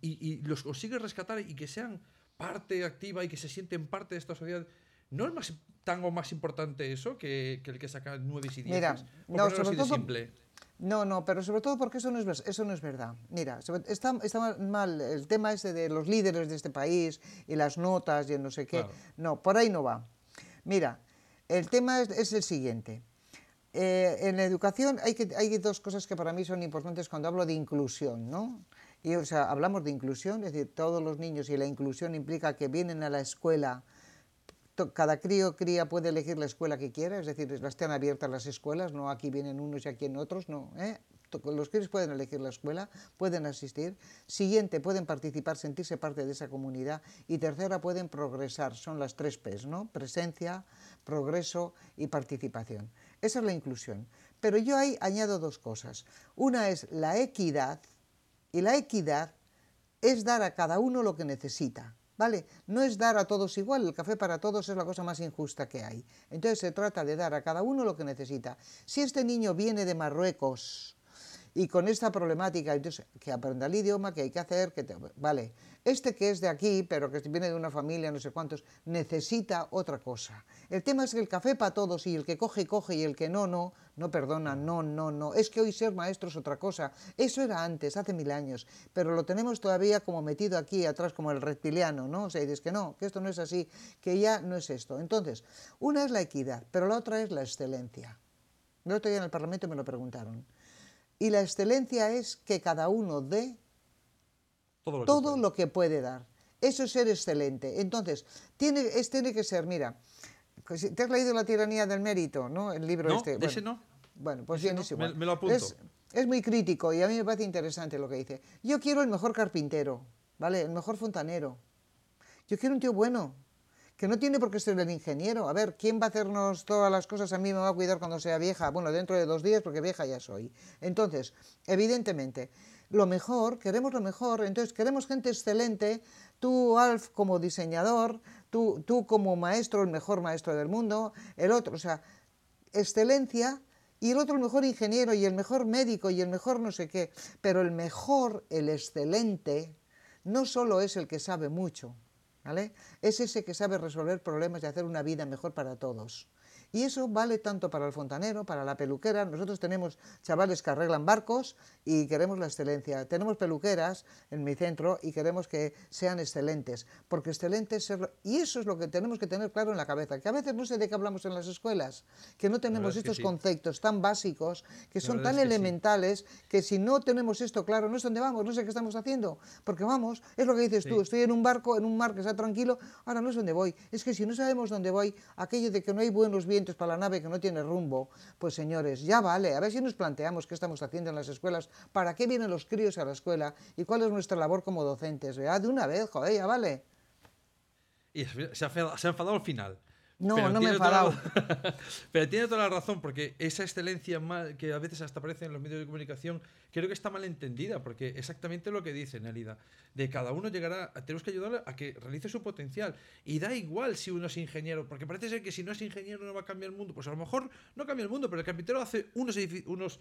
C: y, los consiguen rescatar y que sean parte activa y que se sienten parte de esta sociedad, ¿no es más tan o más importante eso que, el que saca 9 y 10?
B: Mira, no, sobre todo, simple? No, no, pero sobre todo porque eso no es, eso no es verdad. Mira, está, está mal el tema ese de los líderes de este país y las notas y el no sé qué. No, por ahí no va. Mira, el tema es el siguiente. Eh, en la educación hay, que, hay dos cosas que para mí son importantes cuando hablo de inclusión, ¿no? Y, o sea, hablamos de inclusión, es decir, todos los niños y la inclusión implica que vienen a la escuela, cada crío cría puede elegir la escuela que quiera, es decir, están abiertas las escuelas, no aquí vienen unos y aquí en otros, no, ¿eh? los críos pueden elegir la escuela, pueden asistir. Siguiente, pueden participar, sentirse parte de esa comunidad. Y tercera, pueden progresar. Son las tres P's, ¿no? Presencia, progreso y participación. Esa es la inclusión. Pero yo ahí añado dos cosas. Una es la equidad, y la equidad es dar a cada uno lo que necesita. ¿Vale? No es dar a todos igual, el café para todos es la cosa más injusta que hay. Entonces se trata de dar a cada uno lo que necesita. Si este niño viene de Marruecos y con esta problemática, entonces, que aprenda el idioma, que hay que hacer, que vale, este que es de aquí, pero que viene de una familia, no sé cuántos, necesita otra cosa. El tema es que el café para todos y el que coge, coge y el que no, no, no perdona, no, no, no. Es que hoy ser maestro es otra cosa. Eso era antes, hace mil años, pero lo tenemos todavía como metido aquí atrás como el reptiliano, ¿no? O sea, dices que no, que esto no es así, que ya no es esto. Entonces, una es la equidad, pero la otra es la excelencia. El otro día en el Parlamento me lo preguntaron. Y la excelencia es que cada uno dé todo lo, que, puede dar. Eso es ser excelente. Entonces, tiene, es, tiene que ser, mira, pues, ¿te has leído La tiranía del mérito, no? El libro este.
C: Bueno, ese no.
B: Bueno, pues bien, es igual.
C: Me, lo apunto.
B: Es, muy crítico y a mí me parece interesante lo que dice. Yo quiero el mejor carpintero, ¿vale? El mejor fontanero. Yo quiero un tío bueno, que no tiene por qué ser el ingeniero. A ver, ¿quién va a hacernos todas las cosas? A mí me va a cuidar cuando sea vieja. Bueno, dentro de dos días, porque vieja ya soy. Entonces, evidentemente, lo mejor, queremos lo mejor, entonces queremos gente excelente. Tú, Alf, como diseñador, tú, tú como maestro, el mejor maestro del mundo, el otro, o sea, excelencia y el otro el mejor ingeniero y el mejor médico y el mejor no sé qué. Pero el mejor, el excelente, no solo es el que sabe mucho, es ese que sabe resolver problemas y hacer una vida mejor para todos. Y eso vale tanto para el fontanero, para la peluquera. Nosotros tenemos chavales que arreglan barcos y queremos la excelencia. Tenemos peluqueras en mi centro y queremos que sean excelentes, porque excelentes Y eso es lo que tenemos que tener claro en la cabeza, que a veces no sé de qué hablamos en las escuelas, que no tenemos estos conceptos tan básicos, que son tan elementales, que, si no tenemos esto claro, no es dónde vamos, no sé qué estamos haciendo, porque vamos, es lo que dices tú, estoy en un barco, en un mar que está tranquilo, ahora no es dónde voy. Es que si no sabemos dónde voy, aquello de que no hay buenos vientos para la nave que no tiene rumbo, pues señores, ya vale, a ver si nos planteamos qué estamos haciendo en las escuelas ¿Para qué vienen los críos a la escuela? ¿Y cuál es nuestra labor como docentes? De una vez, joder, ya vale.
C: Y se ha, enfadado al final.
B: No, no me he enfadado. [laughs]
C: pero tiene toda la razón, porque esa excelencia que a veces hasta aparece en los medios de comunicación, creo que está mal entendida, porque exactamente lo que dice Nelida, de cada uno llegará, tenemos que ayudarle a que realice su potencial. Y da igual si uno es ingeniero, porque parece ser que si no es ingeniero no va a cambiar el mundo. Pues a lo mejor no cambia el mundo, pero el carpintero hace unos, unos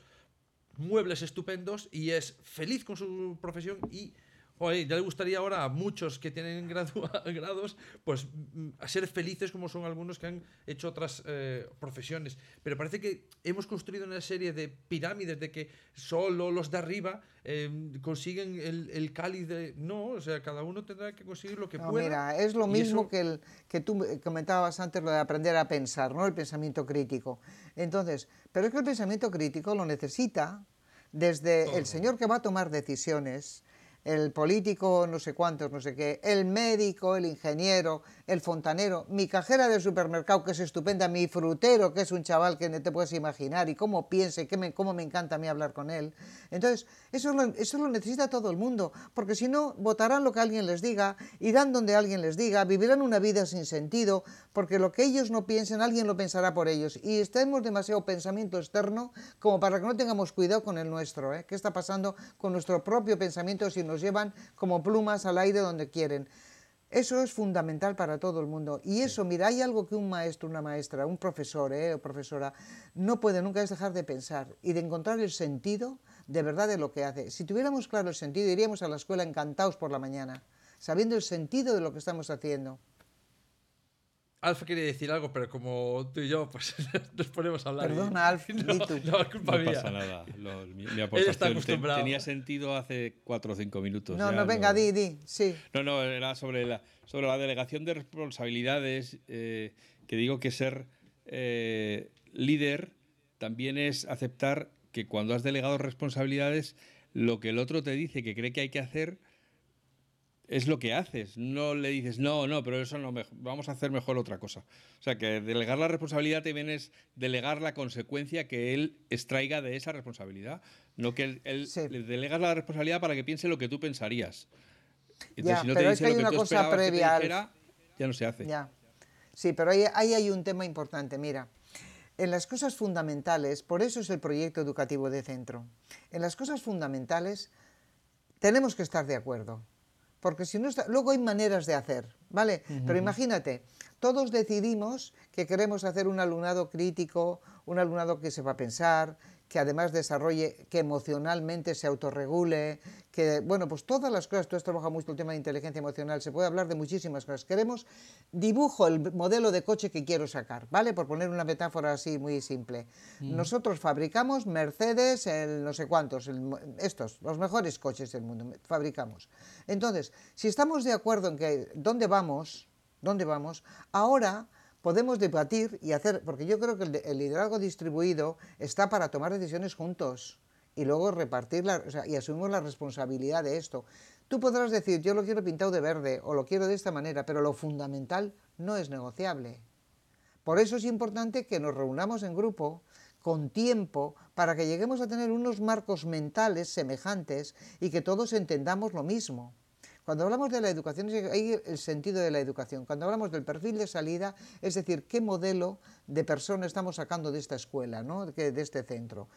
C: muebles estupendos y es feliz con su profesión y Oye, ya le gustaría ahora a muchos que tienen [laughs] grados, pues mm, a ser felices como son algunos que han hecho otras eh, profesiones. Pero parece que hemos construido una serie de pirámides de que solo los de arriba em, consiguen el, el cáliz de... No, o sea, cada uno tendrá que conseguir lo que no, pueda.
B: Mira, es lo mismo que, el, que tú comentabas antes, lo de aprender a pensar, ¿no? El pensamiento crítico. Entonces, pero es que el pensamiento crítico lo necesita desde el señor que va a tomar decisiones, el político no sé cuántos, no sé qué, el médico, el ingeniero, el fontanero, mi cajera del supermercado, que es estupenda, mi frutero, que es un chaval que no te puedes imaginar, y cómo piensa y me, cómo me encanta a mí hablar con él. Entonces, eso lo, eso lo necesita todo el mundo, porque si no, votarán lo que alguien les diga, irán donde alguien les diga, vivirán una vida sin sentido, porque lo que ellos no piensen, alguien lo pensará por ellos. Y estemos demasiado pensamiento externo como para que no tengamos cuidado con el nuestro. ¿eh? ¿Qué está pasando con nuestro propio pensamiento si nos llevan como plumas al aire donde quieren? Eso es fundamental para todo el mundo. Y eso, mira, hay algo que un maestro, una maestra, un profesor ¿eh? o profesora no puede nunca es dejar de pensar y de encontrar el sentido de verdad de lo que hace. Si tuviéramos claro el sentido, iríamos a la escuela encantados por la mañana, sabiendo el sentido de lo que estamos haciendo.
C: Alfa quería decir algo, pero como tú y yo, pues [laughs] nos ponemos a hablar.
B: Perdona, Alfa, [laughs]
C: no, no, es culpa
A: no
C: mía.
A: pasa nada. Lo, mi, mi [laughs] aportación
C: está acostumbrado.
A: tenía sentido hace cuatro o cinco minutos.
B: No,
A: ya
B: no, venga,
A: lo-
B: di, di, sí.
A: No, no, era sobre la, sobre la delegación de responsabilidades, eh, que digo que ser eh, líder también es aceptar que cuando has delegado responsabilidades, lo que el otro te dice que cree que hay que hacer es lo que haces. No le dices, no, no, pero eso no, vamos a hacer mejor otra cosa. O sea, que delegar la responsabilidad también es delegar la consecuencia que él extraiga de esa responsabilidad. No que él, él-
B: Sí.
A: le delegas la responsabilidad para que piense lo que tú pensarías.
B: Ya,
A: si no
B: pero
A: te
B: es
A: dice
B: que hay
A: lo
B: una
A: tú
B: cosa
A: que
B: previa,
A: dijera, ya no se hace.
B: Ya. Sí, pero ahí, ahí hay un tema importante. Mira, en las cosas fundamentales, por eso es el proyecto educativo de centro. En las cosas fundamentales tenemos que estar de acuerdo. Porque si no está, luego hay maneras de hacer, ¿vale? Pero imagínate, todos decidimos que queremos hacer un alumnado crítico, un alumnado que sepa pensar, que además desarrolle, que emocionalmente se autorregule, que, bueno, pues todas las cosas, tú has trabajado mucho el tema de inteligencia emocional, se puede hablar de muchísimas cosas. Queremos, dibujo el modelo de coche que quiero sacar, ¿vale? Por poner una metáfora así muy simple. Nosotros fabricamos Mercedes, el no sé cuántos, el estos, los mejores coches del mundo, fabricamos. Entonces, si estamos de acuerdo en que dónde vamos, dónde vamos, ahora podemos debatir y hacer, porque yo creo que el, el liderazgo distribuido está para tomar decisiones juntos y luego repartir la, o sea, y asumimos la responsabilidad de esto. Tú podrás decir, yo lo quiero pintado de verde o lo quiero de esta manera, pero lo fundamental no es negociable. Por eso es importante que nos reunamos en grupo con tiempo para que lleguemos a tener unos marcos mentales semejantes y que todos entendamos lo mismo. Cuando hablamos de la educación, ahí el sentido de la educación. Cuando hablamos del perfil de salida, es decir, qué modelo de persona estamos sacando de esta escuela, ¿no? de este centro.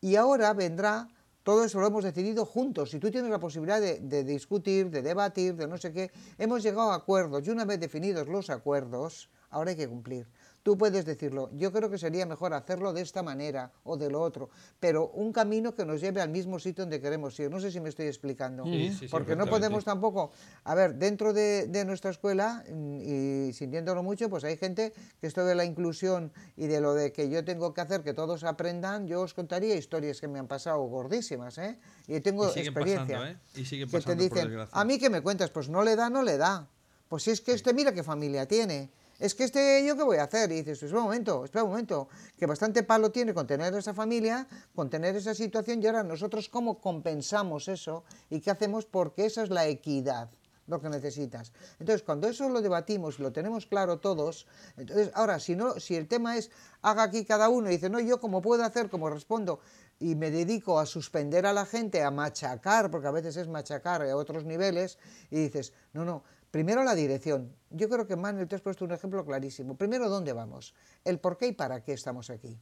B: Y ahora vendrá, todo eso lo hemos decidido juntos. Si tú tienes la posibilidad de, de discutir, de debatir, de no sé qué, hemos llegado a acuerdos y una vez definidos los acuerdos, ahora hay que cumplir. Tú puedes decirlo, yo creo que sería mejor hacerlo de esta manera o de lo otro, pero un camino que nos lleve al mismo sitio donde queremos ir. No sé si me estoy explicando.
C: Sí, sí,
B: Porque no podemos tampoco, a ver, dentro de, de nuestra escuela, mm, y sintiéndolo mucho, pues hay gente que esto de la inclusión y de lo de que yo tengo que hacer que todos aprendan, yo os contaría historias que me han pasado gordísimas, ¿eh? Y tengo
C: Y
B: experiencia.
C: pasando, ¿eh? Y siguen
B: que te
C: pasando, por
B: dicen,
C: desgracia.
B: a mí que me cuentas, pues no le da, no le da. Pues si es que este, mira qué familia tiene. Es que este, ¿yo qué voy a hacer? Y dices, espera un momento, espera un momento, que bastante palo tiene con tener esa familia, con tener esa situación, y ahora nosotros cómo compensamos eso y qué hacemos porque esa es la equidad lo que necesitas. Entonces, cuando eso lo debatimos, lo tenemos claro todos, entonces, ahora, si no, si el tema es, haga aquí cada uno y dice, no, yo como puedo hacer, como respondo, y me dedico a suspender a la gente, a machacar, porque a veces es machacar a otros niveles, y dices, no, no, primero la dirección. Yo creo que Manuel te has puesto un ejemplo clarísimo. Primero, ¿dónde vamos? El por qué y para qué estamos aquí.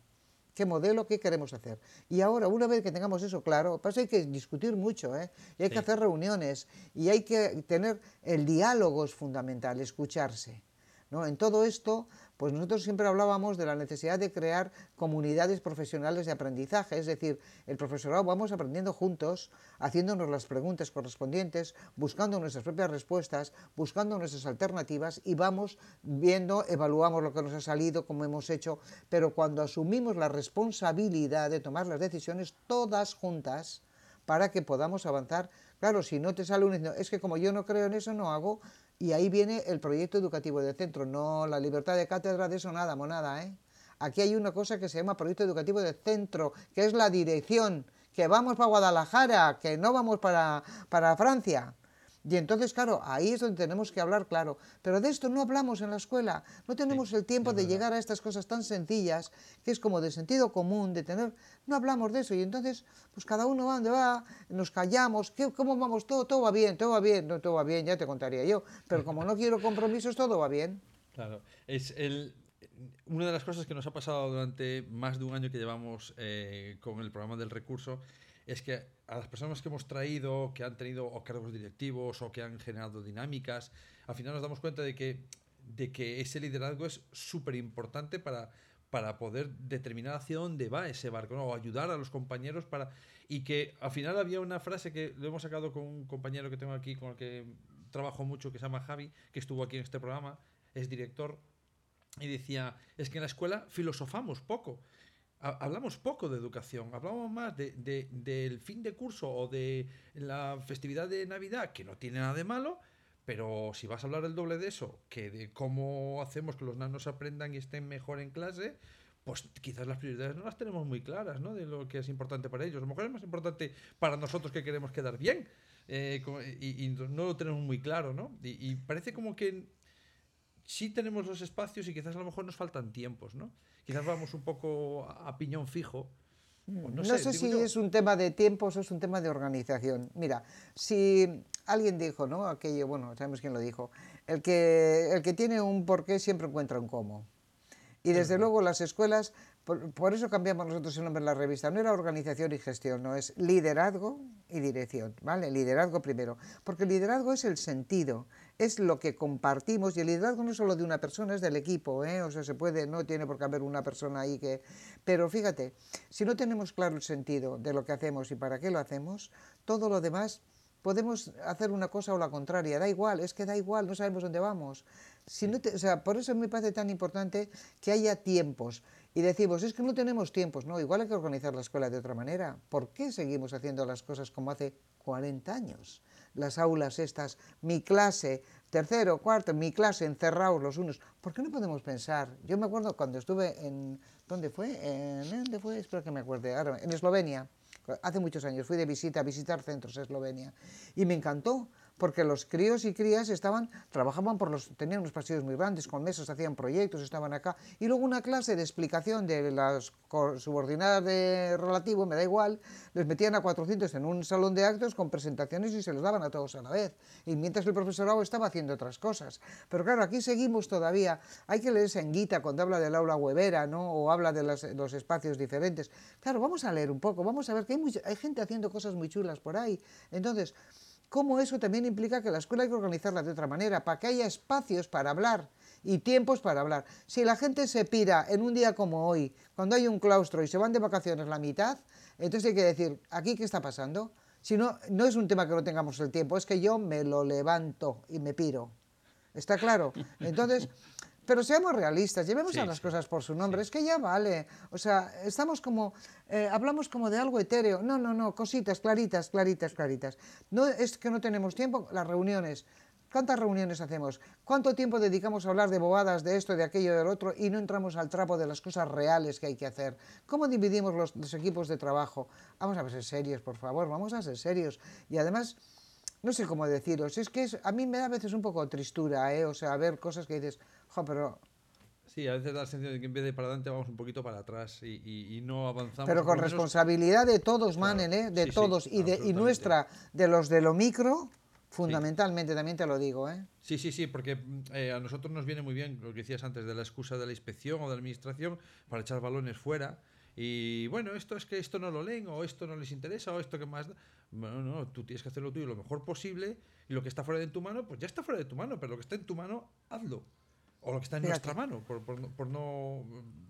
B: ¿Qué modelo, qué queremos hacer? Y ahora, una vez que tengamos eso claro, pues hay que discutir mucho, ¿eh? Y hay que hacer reuniones, y hay que tener, el diálogo es fundamental, escucharse. ¿no? En todo esto, pues nosotros siempre hablábamos de la necesidad de crear comunidades profesionales de aprendizaje, es decir, el profesorado vamos aprendiendo juntos, haciéndonos las preguntas correspondientes, buscando nuestras propias respuestas, buscando nuestras alternativas y vamos viendo, evaluamos lo que nos ha salido, cómo hemos hecho, pero cuando asumimos la responsabilidad de tomar las decisiones todas juntas, para que podamos avanzar. Claro, si no te sale un... Es que como yo no creo en eso, no hago. Y ahí viene el proyecto educativo del centro. No, la libertad de cátedra, de eso nada, monada, ¿eh? Aquí hay una cosa que se llama proyecto educativo del centro, que es la dirección, que vamos para Guadalajara, que no vamos para, para Francia. Y entonces, claro, ahí es donde tenemos que hablar claro. Pero de esto no hablamos en la escuela. No tenemos el tiempo de llegar a estas cosas tan sencillas, que es como de sentido común, de tener... No hablamos de eso. Y entonces, pues cada uno va donde va, nos callamos. ¿Qué, ¿Cómo vamos? Todo, todo va bien, todo va bien. No, todo va bien, ya te contaría yo. Pero como no quiero compromisos, todo va bien.
C: Claro. Es el, una de las cosas que nos ha pasado durante más de un año que llevamos eh, con el programa del recurso es que a las personas que hemos traído, que han tenido cargos directivos o que han generado dinámicas, al final nos damos cuenta de que, de que ese liderazgo es súper importante para, para poder determinar hacia dónde va ese barco, o ayudar a los compañeros para... Y que al final había una frase que lo hemos sacado con un compañero que tengo aquí, con el que trabajo mucho, que se llama Javi, que estuvo aquí en este programa, es director, y decía, es que en la escuela filosofamos poco hablamos poco de educación, hablamos más de, del fin de curso o de la festividad de Navidad, que no tiene nada de malo, pero si vas a hablar el doble de eso, que de cómo hacemos que los nanos aprendan y estén mejor en clase, pues quizás las prioridades no las tenemos muy claras, ¿no? De lo que es importante para ellos. A lo mejor es más importante para nosotros que queremos quedar bien eh, y, no lo tenemos muy claro, ¿no? y parece como que sí tenemos los espacios y quizás a lo mejor nos faltan tiempos, ¿no? Quizás vamos un poco a piñón fijo.
B: No, sé, si es un tema de tiempos o es un tema de organización. Mira, si alguien dijo, ¿no? Aquello, bueno, sabemos quién lo dijo, el que, el que tiene un porqué siempre encuentra un cómo. Y desde luego las escuelas, por, eso cambiamos nosotros el nombre de la revista, no era organización y gestión, no es liderazgo y dirección, ¿vale? Liderazgo primero, porque el liderazgo es el sentido, es lo que compartimos y el liderazgo no es solo de una persona, es del equipo, ¿eh? o sea, se puede, no tiene por qué haber una persona ahí que... Pero fíjate, si no tenemos claro el sentido de lo que hacemos y para qué lo hacemos, todo lo demás podemos hacer una cosa o la contraria, da igual, es que da igual, no sabemos dónde vamos. Si no o sea, por eso me parece tan importante que haya tiempos. Y decimos, es que no tenemos tiempos, no, igual hay que organizar la escuela de otra manera. ¿Por qué seguimos haciendo las cosas como hace 40 años? Las aulas estas, mi clase, tercero, cuarto, mi clase, encerrados los unos. ¿Por qué no podemos pensar? Yo me acuerdo cuando estuve en, ¿dónde fue? ¿En, ¿Dónde fue? Espero que me acuerde. En Eslovenia, hace muchos años, fui de visita a visitar centros en Eslovenia y me encantó porque los críos y crías estaban, trabajaban por los, tenían unos pasillos muy grandes, con mesas, hacían proyectos, estaban acá, y luego una clase de explicación de las subordinadas de relativo, me da igual, les metían a 400 en un salón de actos con presentaciones y se los daban a todos a la vez, y mientras el profesorado estaba haciendo otras cosas. Pero claro, aquí seguimos todavía, hay que leerse en Guita cuando habla del aula huevera, ¿no? o habla de los, espacios diferentes. Claro, vamos a leer un poco, vamos a ver que hay, hay gente haciendo cosas muy chulas por ahí. Entonces, cómo eso también implica que la escuela hay que organizarla de otra manera, para que haya espacios para hablar y tiempos para hablar. Si la gente se pira en un día como hoy, cuando hay un claustro y se van de vacaciones la mitad, entonces hay que decir, ¿aquí qué está pasando? Si no, no es un tema que no tengamos el tiempo, es que yo me lo levanto y me piro. ¿Está claro? [laughs] Entonces, pero seamos realistas, llevemos a las cosas por su nombre, es que ya vale. O sea, estamos como, eh, hablamos como de algo etéreo. No, no, no, cositas claritas, claritas, claritas. No es que no tenemos tiempo, las reuniones. ¿Cuántas reuniones hacemos? ¿Cuánto tiempo dedicamos a hablar de bobadas, de esto, de aquello, del otro, y no entramos al trapo de las cosas reales que hay que hacer? ¿Cómo dividimos los, los equipos de trabajo? Vamos a ser serios, por favor, vamos a ser serios. Y además, no sé cómo deciros, es que a mí me da a veces un poco tristura, ¿eh? o sea, ver cosas que dices, jo, pero...
C: Sí, a veces da la sensación de que en vez de para adelante vamos un poquito para atrás y, no avanzamos.
B: Pero con responsabilidad de todos, Manen, ¿eh? de todos, y, de, y nuestra, de los de lo micro, fundamentalmente, también te lo digo. ¿eh?
C: Sí, sí, sí, porque eh, a nosotros nos viene muy bien lo que decías antes de la excusa de la inspección o de la administración para echar balones fuera. Y bueno, esto es que esto no lo leen, o esto no les interesa, o esto que más. Bueno, no, tú tienes que hacer lo tuyo lo mejor posible, y lo que está fuera de tu mano, pues ya está fuera de tu mano, pero lo que está en tu mano, hazlo. O lo que está en nuestra mano, por, por, no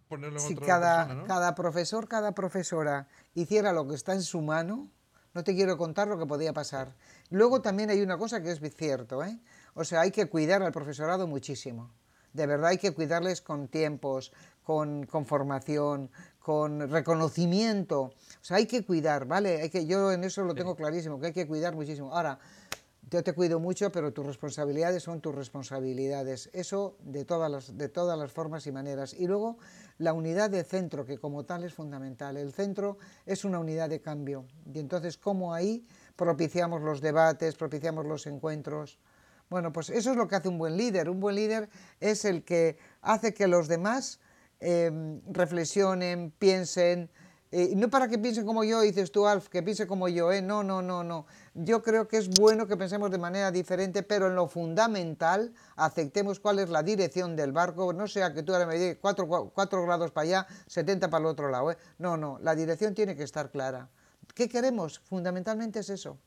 C: ponerlo en
B: si
C: otra
B: cada,
C: persona, ¿no?
B: cada profesor, cada profesora hiciera lo que está en su mano, no te quiero contar lo que podía pasar. Luego también hay una cosa que es cierto, ¿eh? O sea, hay que cuidar al profesorado muchísimo. De verdad hay que cuidarles con tiempos, con, con formación, con reconocimiento. O sea, hay que cuidar, ¿vale? Hay que, yo en eso lo tengo clarísimo, que hay que cuidar muchísimo. Ahora, yo te cuido mucho, pero tus responsabilidades son tus responsabilidades. Eso de todas las, de todas las formas y maneras. Y luego la unidad de centro, que como tal es fundamental. El centro es una unidad de cambio. Y entonces, ¿cómo ahí propiciamos los debates, propiciamos los encuentros? Bueno, pues eso es lo que hace un buen líder. Un buen líder es el que hace que los demás em, reflexionen, piensen, eh, no para que piensen como yo, dices tú, Alf, que piense como yo, ¿eh? No, no, no, no. Yo creo que es bueno que pensemos de manera diferente, pero en lo fundamental aceptemos cuál es la dirección del barco, no sea que tú ahora me digas 4, grados para allá, 70 para el otro lado, ¿eh? No, no, la dirección tiene que estar clara. ¿Qué queremos? Fundamentalmente es eso.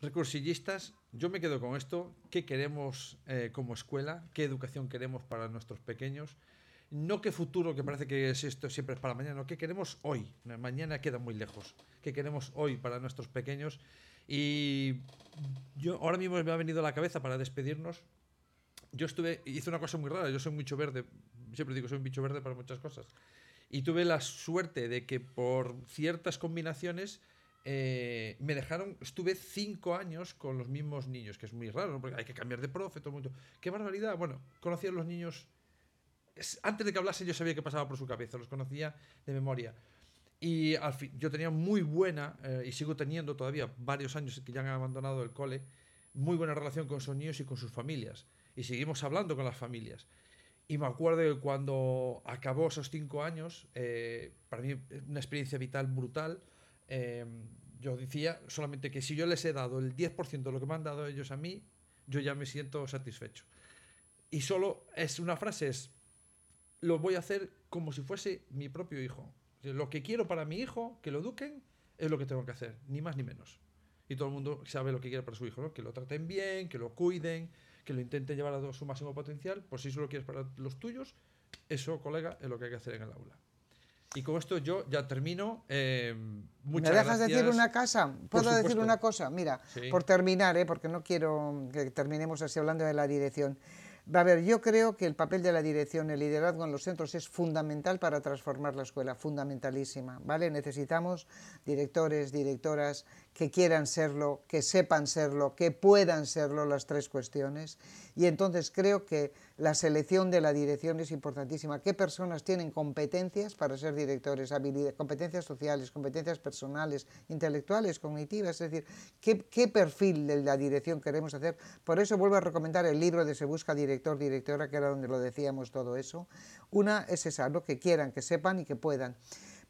C: Recursillistas, yo me quedo con esto. ¿Qué queremos eh, como escuela? ¿Qué educación queremos para nuestros pequeños? No qué futuro, que parece que es esto siempre es para mañana, qué queremos hoy. Mañana queda muy lejos. ¿Qué queremos hoy para nuestros pequeños? Y yo ahora mismo me ha venido a la cabeza para despedirnos. Yo estuve, hice una cosa muy rara, yo soy un verde, siempre digo, soy un bicho verde para muchas cosas. Y tuve la suerte de que por ciertas combinaciones eh, me dejaron, estuve cinco años con los mismos niños, que es muy raro, porque hay que cambiar de profe, todo el mundo. ¡Qué barbaridad! Bueno, conocí a los niños antes de que hablase yo sabía qué pasaba por su cabeza, los conocía de memoria. Y al fin, yo tenía muy buena, eh, y sigo teniendo todavía varios años que ya han abandonado el cole, muy buena relación con sus niños y con sus familias. Y seguimos hablando con las familias. Y me acuerdo que cuando acabó esos cinco años, eh, para mí una experiencia vital brutal, eh, yo decía solamente que si yo les he dado el 10% de lo que me han dado ellos a mí, yo ya me siento satisfecho. Y solo es una frase, es lo voy a hacer como si fuese mi propio hijo. Lo que quiero para mi hijo, que lo eduquen, es lo que tengo que hacer, ni más ni menos. Y todo el mundo sabe lo que quiere para su hijo, ¿no? que lo traten bien, que lo cuiden, que lo intenten llevar a su máximo potencial. Pues si eso lo quieres para los tuyos, eso, colega, es lo que hay que hacer en el aula. Y con esto yo ya termino. Eh, muchas
B: ¿Me dejas decir una cosa? ¿Puedo decir una cosa? Mira, por terminar, ¿eh? porque no quiero que terminemos así hablando de la dirección. A ver, yo creo que el papel de la dirección, el liderazgo en los centros es fundamental para transformar la escuela, fundamentalísima, ¿vale? Necesitamos directores, directoras que quieran serlo, que sepan serlo, que puedan serlo las tres cuestiones. Y entonces creo que la selección de la dirección es importantísima. ¿Qué personas tienen competencias para ser directores? competencias sociales, competencias personales, intelectuales, cognitivas. Es decir, ¿qué, ¿qué, perfil de la dirección queremos hacer? Por eso vuelvo a recomendar el libro de Se busca director, directora, que era donde lo decíamos todo eso. Una es esa, lo que quieran, que sepan y que puedan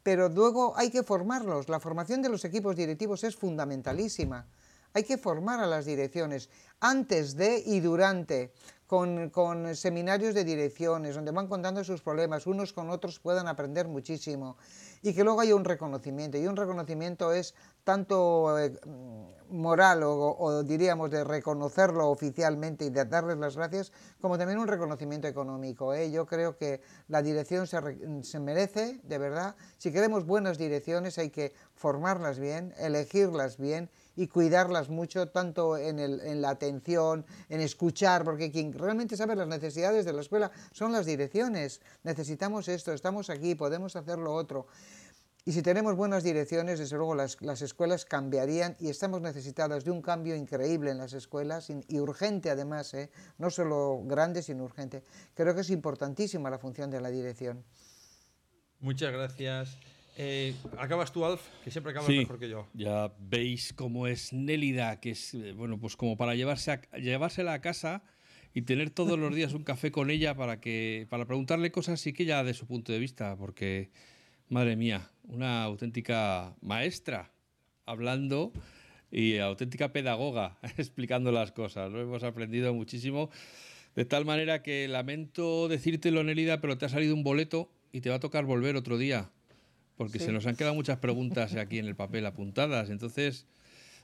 B: pero luego hay que formarlos. La formación de los equipos directivos es fundamentalísima. Hay que formar a las direcciones antes de y durante, con, seminarios de direcciones, donde van contando sus problemas, unos con otros puedan aprender muchísimo. Y que luego haya un reconocimiento. Y un reconocimiento es tanto eh, moral o, diríamos de reconocerlo oficialmente y de darles las gracias, como también un reconocimiento económico. ¿eh? Yo creo que la dirección se, se, merece, de verdad, si queremos buenas direcciones hay que formarlas bien, elegirlas bien y cuidarlas mucho, tanto en, el, en la atención, en escuchar, porque quien realmente sabe las necesidades de la escuela son las direcciones. Necesitamos esto, estamos aquí, podemos hacer lo otro. Y si tenemos buenas direcciones, desde luego las, escuelas cambiarían y estamos necesitadas de un cambio increíble en las escuelas y urgente además, ¿eh? no solo grande, sino urgente. Creo que es importantísima la función de la dirección.
C: Muchas gracias. Eh, acabas tú, Alf, que siempre acabas mejor que yo.
A: Ya veis cómo es Nélida, que es, eh, bueno, pues como para llevarse a, llevársela a casa y tener todos los días un café con ella para que para preguntarle cosas y que ella de su punto de vista, porque Madre mía, una auténtica maestra hablando y auténtica pedagoga [laughs] explicando las cosas. Lo hemos aprendido muchísimo. De tal manera que lamento decírtelo, Nelida, pero te ha salido un boleto y te va a tocar volver otro día. Porque se nos han quedado muchas preguntas aquí en el papel apuntadas. Entonces,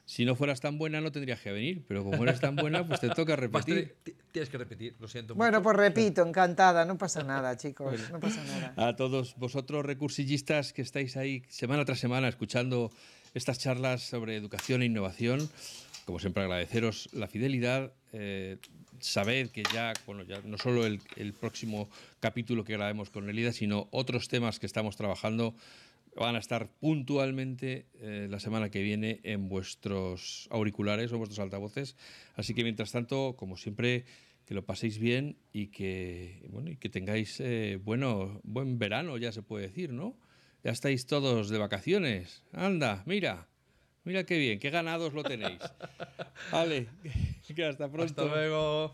A: si no fueras tan buena no tendrías que venir, pero como eres tan buena, pues te toca repetir.
C: Tienes que repetir, lo siento.
B: Bueno, pues repito, encantada, no pasa nada, chicos, no pasa nada.
A: A todos vosotros recursillistas que estáis ahí semana tras semana escuchando estas charlas sobre educación e innovación, como siempre agradeceros la fidelidad. Eh, sabed que ya, no solo el, próximo capítulo que grabemos con Elida, sino otros temas que estamos trabajando van a estar puntualmente eh, la semana que viene en vuestros auriculares o vuestros altavoces. Así que mientras tanto, como siempre, que lo paséis bien y que, bueno, y que tengáis eh, bueno, buen verano, ya se puede decir, ¿no? Ya estáis todos de vacaciones. Anda, mira. Mira qué bien, qué ganados lo tenéis. [laughs] vale, [laughs] que hasta pronto.
C: Hasta luego.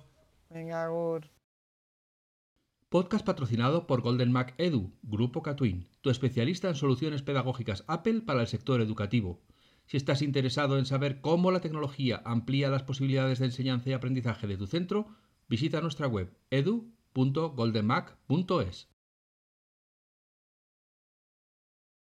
B: Venga, Agur.
A: Podcast patrocinado por Golden Mac Edu, Grupo Catwin, tu especialista en soluciones pedagógicas Apple para el sector educativo. Si estás interesado en saber cómo la tecnología amplía las posibilidades de enseñanza y aprendizaje de tu centro, visita nuestra web edu.goldenmac.es.